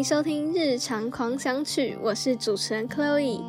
迎收听《日常狂想曲》，我是主持人 Chloe。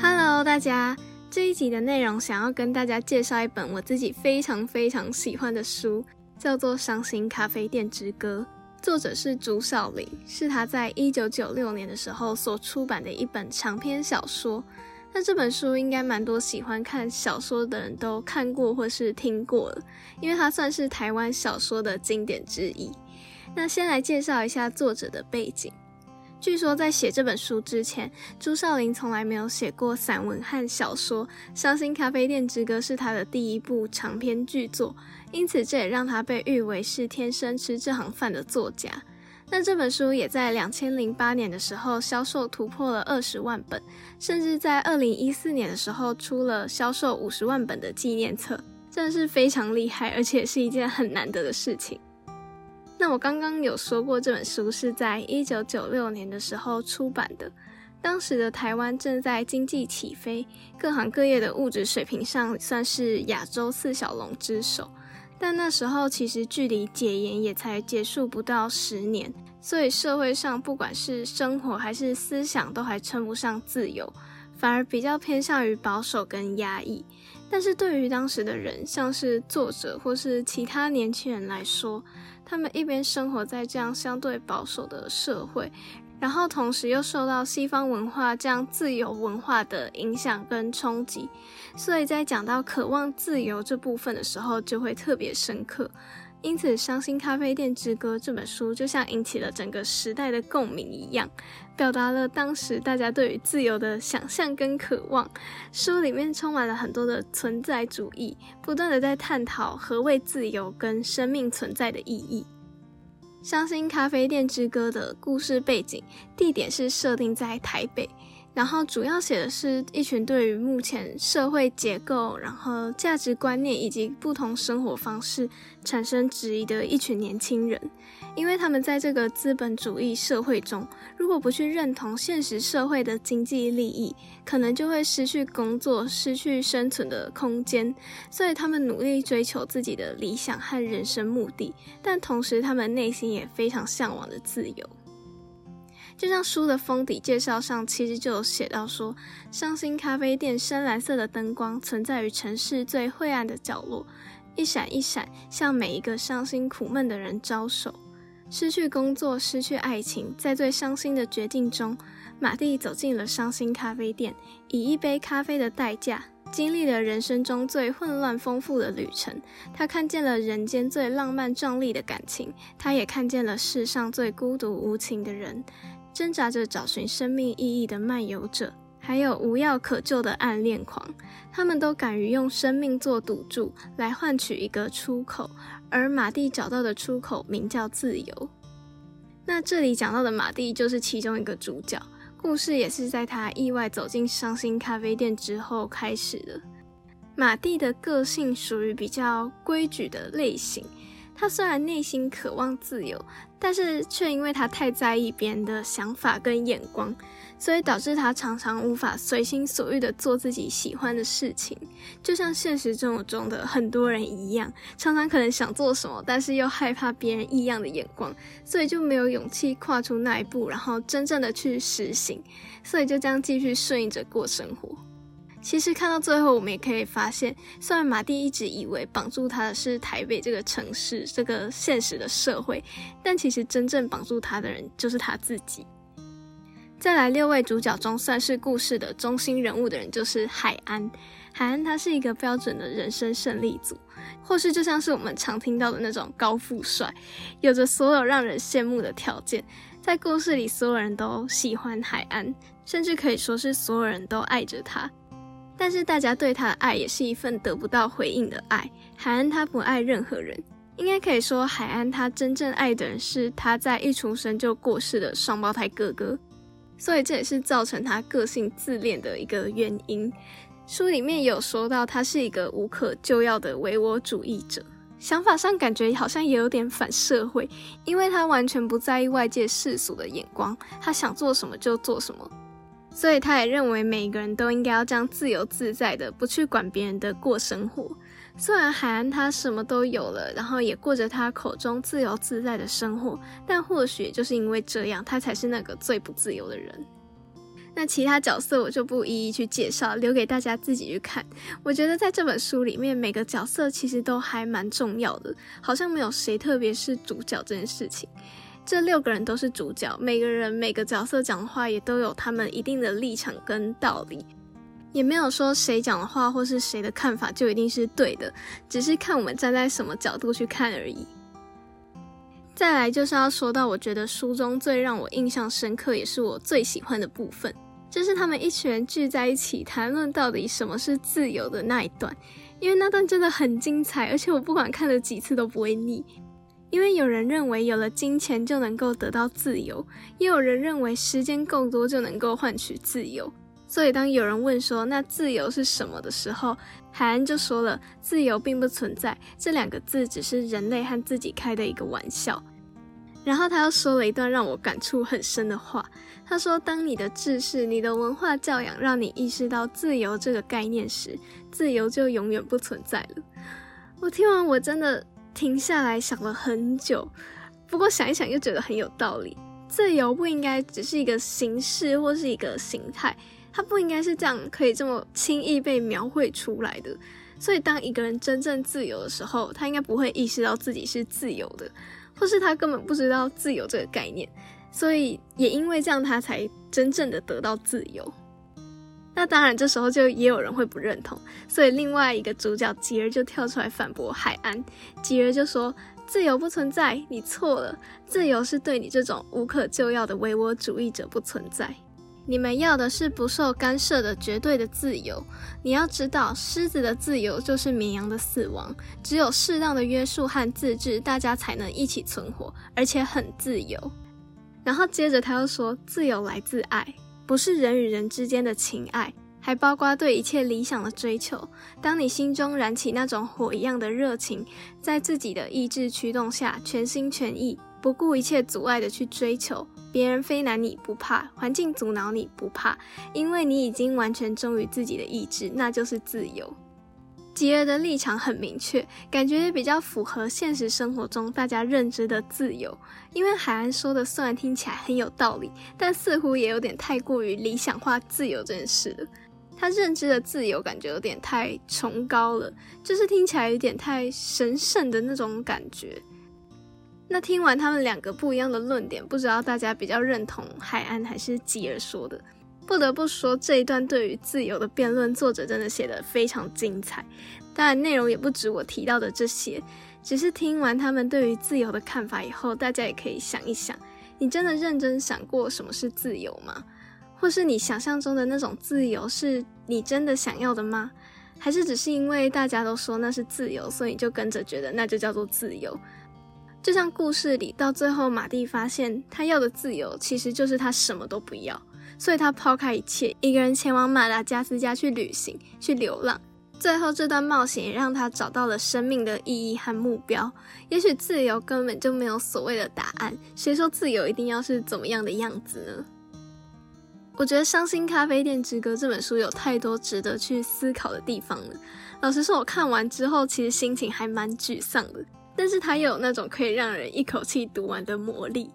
Hello，大家，这一集的内容想要跟大家介绍一本我自己非常非常喜欢的书，叫做《伤心咖啡店之歌》，作者是朱少林，是他在一九九六年的时候所出版的一本长篇小说。那这本书应该蛮多喜欢看小说的人都看过或是听过了，因为它算是台湾小说的经典之一。那先来介绍一下作者的背景。据说在写这本书之前，朱少林从来没有写过散文和小说，《伤心咖啡店之歌》是他的第一部长篇巨作，因此这也让他被誉为是天生吃这行饭的作家。那这本书也在两千零八年的时候销售突破了二十万本，甚至在二零一四年的时候出了销售五十万本的纪念册，真的是非常厉害，而且是一件很难得的事情。那我刚刚有说过，这本书是在一九九六年的时候出版的，当时的台湾正在经济起飞，各行各业的物质水平上算是亚洲四小龙之首。但那时候其实距离解严也才结束不到十年，所以社会上不管是生活还是思想都还称不上自由，反而比较偏向于保守跟压抑。但是对于当时的人，像是作者或是其他年轻人来说，他们一边生活在这样相对保守的社会。然后同时又受到西方文化这样自由文化的影响跟冲击，所以在讲到渴望自由这部分的时候，就会特别深刻。因此，《伤心咖啡店之歌》这本书就像引起了整个时代的共鸣一样，表达了当时大家对于自由的想象跟渴望。书里面充满了很多的存在主义，不断的在探讨何谓自由跟生命存在的意义。《伤心咖啡店之歌》的故事背景地点是设定在台北，然后主要写的是一群对于目前社会结构、然后价值观念以及不同生活方式产生质疑的一群年轻人。因为他们在这个资本主义社会中，如果不去认同现实社会的经济利益，可能就会失去工作、失去生存的空间。所以他们努力追求自己的理想和人生目的，但同时他们内心也非常向往的自由。就像书的封底介绍上，其实就有写到说，伤心咖啡店深蓝色的灯光存在于城市最晦暗的角落，一闪一闪，向每一个伤心苦闷的人招手。失去工作，失去爱情，在最伤心的绝境中，马蒂走进了伤心咖啡店，以一杯咖啡的代价，经历了人生中最混乱丰富的旅程。他看见了人间最浪漫壮丽的感情，他也看见了世上最孤独无情的人，挣扎着找寻生命意义的漫游者，还有无药可救的暗恋狂。他们都敢于用生命做赌注，来换取一个出口。而马蒂找到的出口名叫自由。那这里讲到的马蒂就是其中一个主角，故事也是在他意外走进伤心咖啡店之后开始的。马蒂的个性属于比较规矩的类型。他虽然内心渴望自由，但是却因为他太在意别人的想法跟眼光，所以导致他常常无法随心所欲的做自己喜欢的事情。就像现实生活中的很多人一样，常常可能想做什么，但是又害怕别人异样的眼光，所以就没有勇气跨出那一步，然后真正的去实行，所以就这样继续顺应着过生活。其实看到最后，我们也可以发现，虽然马蒂一直以为绑住他的是台北这个城市、这个现实的社会，但其实真正绑住他的人就是他自己。再来，六位主角中算是故事的中心人物的人就是海安。海安他是一个标准的人生胜利组，或是就像是我们常听到的那种高富帅，有着所有让人羡慕的条件。在故事里，所有人都喜欢海安，甚至可以说是所有人都爱着他。但是大家对他的爱也是一份得不到回应的爱。海安他不爱任何人，应该可以说海安他真正爱的人是他在一出生就过世的双胞胎哥哥，所以这也是造成他个性自恋的一个原因。书里面有说到他是一个无可救药的唯我主义者，想法上感觉好像也有点反社会，因为他完全不在意外界世俗的眼光，他想做什么就做什么。所以他也认为每个人都应该要这样自由自在的，不去管别人的过生活。虽然海安他什么都有了，然后也过着他口中自由自在的生活，但或许就是因为这样，他才是那个最不自由的人。那其他角色我就不一一去介绍，留给大家自己去看。我觉得在这本书里面，每个角色其实都还蛮重要的，好像没有谁特别是主角这件事情。这六个人都是主角，每个人每个角色讲的话也都有他们一定的立场跟道理，也没有说谁讲的话或是谁的看法就一定是对的，只是看我们站在什么角度去看而已。再来就是要说到，我觉得书中最让我印象深刻，也是我最喜欢的部分。就是他们一群人聚在一起谈论到底什么是自由的那一段，因为那段真的很精彩，而且我不管看了几次都不会腻。因为有人认为有了金钱就能够得到自由，也有人认为时间够多就能够换取自由。所以当有人问说那自由是什么的时候，海安就说了：自由并不存在，这两个字只是人类和自己开的一个玩笑。然后他又说了一段让我感触很深的话。他说：“当你的知识、你的文化教养让你意识到自由这个概念时，自由就永远不存在了。”我听完，我真的停下来想了很久。不过想一想，又觉得很有道理。自由不应该只是一个形式或是一个形态，它不应该是这样可以这么轻易被描绘出来的。所以，当一个人真正自由的时候，他应该不会意识到自己是自由的，或是他根本不知道自由这个概念。所以也因为这样，他才真正的得到自由。那当然，这时候就也有人会不认同。所以另外一个主角吉儿就跳出来反驳海安。吉儿就说：“自由不存在，你错了。自由是对你这种无可救药的唯我主义者不存在。你们要的是不受干涉的绝对的自由。你要知道，狮子的自由就是绵羊的死亡。只有适当的约束和自治，大家才能一起存活，而且很自由。”然后接着他又说：“自由来自爱，不是人与人之间的情爱，还包括对一切理想的追求。当你心中燃起那种火一样的热情，在自己的意志驱动下，全心全意、不顾一切阻碍的去追求，别人非难你不怕，环境阻挠你不怕，因为你已经完全忠于自己的意志，那就是自由。”吉尔的立场很明确，感觉也比较符合现实生活中大家认知的自由。因为海安说的虽然听起来很有道理，但似乎也有点太过于理想化自由这件事了。他认知的自由感觉有点太崇高了，就是听起来有点太神圣的那种感觉。那听完他们两个不一样的论点，不知道大家比较认同海安还是吉尔说的？不得不说，这一段对于自由的辩论，作者真的写得非常精彩。当然，内容也不止我提到的这些，只是听完他们对于自由的看法以后，大家也可以想一想：你真的认真想过什么是自由吗？或是你想象中的那种自由，是你真的想要的吗？还是只是因为大家都说那是自由，所以你就跟着觉得那就叫做自由？就像故事里，到最后马蒂发现他要的自由，其实就是他什么都不要。所以他抛开一切，一个人前往马达加斯加去旅行、去流浪。最后这段冒险也让他找到了生命的意义和目标。也许自由根本就没有所谓的答案，谁说自由一定要是怎么样的样子呢？我觉得《伤心咖啡店之歌》这本书有太多值得去思考的地方了。老实说，我看完之后其实心情还蛮沮丧的，但是它又有那种可以让人一口气读完的魔力。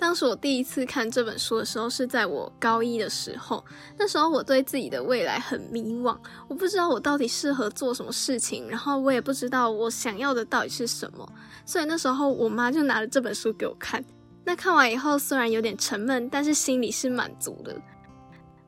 当时我第一次看这本书的时候，是在我高一的时候。那时候我对自己的未来很迷惘，我不知道我到底适合做什么事情，然后我也不知道我想要的到底是什么。所以那时候我妈就拿了这本书给我看。那看完以后，虽然有点沉闷，但是心里是满足的。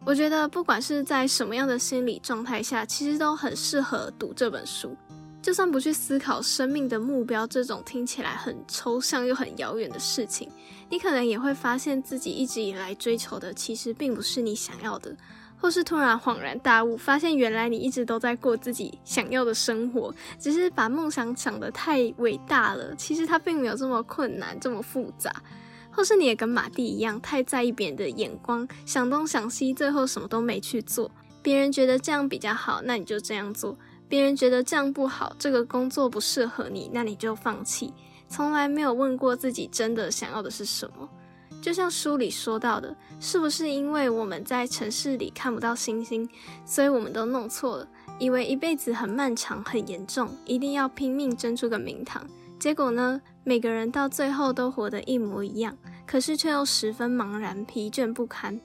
我觉得不管是在什么样的心理状态下，其实都很适合读这本书。就算不去思考生命的目标这种听起来很抽象又很遥远的事情，你可能也会发现自己一直以来追求的其实并不是你想要的，或是突然恍然大悟，发现原来你一直都在过自己想要的生活，只是把梦想想得太伟大了。其实它并没有这么困难，这么复杂。或是你也跟马蒂一样，太在意别人的眼光，想东想西，最后什么都没去做。别人觉得这样比较好，那你就这样做。别人觉得这样不好，这个工作不适合你，那你就放弃。从来没有问过自己真的想要的是什么。就像书里说到的，是不是因为我们在城市里看不到星星，所以我们都弄错了？以为一辈子很漫长、很严重，一定要拼命争出个名堂。结果呢，每个人到最后都活得一模一样，可是却又十分茫然、疲倦不堪。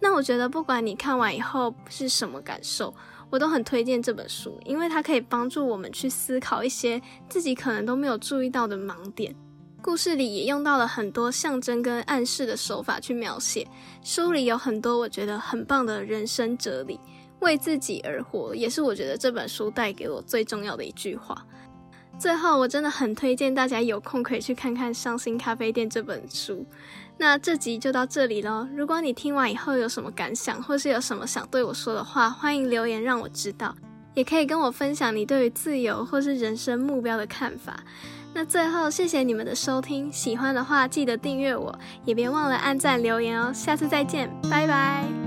那我觉得，不管你看完以后是什么感受，我都很推荐这本书，因为它可以帮助我们去思考一些自己可能都没有注意到的盲点。故事里也用到了很多象征跟暗示的手法去描写，书里有很多我觉得很棒的人生哲理。为自己而活，也是我觉得这本书带给我最重要的一句话。最后，我真的很推荐大家有空可以去看看《伤心咖啡店》这本书。那这集就到这里喽。如果你听完以后有什么感想，或是有什么想对我说的话，欢迎留言让我知道。也可以跟我分享你对于自由或是人生目标的看法。那最后，谢谢你们的收听。喜欢的话，记得订阅我，也别忘了按赞留言哦。下次再见，拜拜。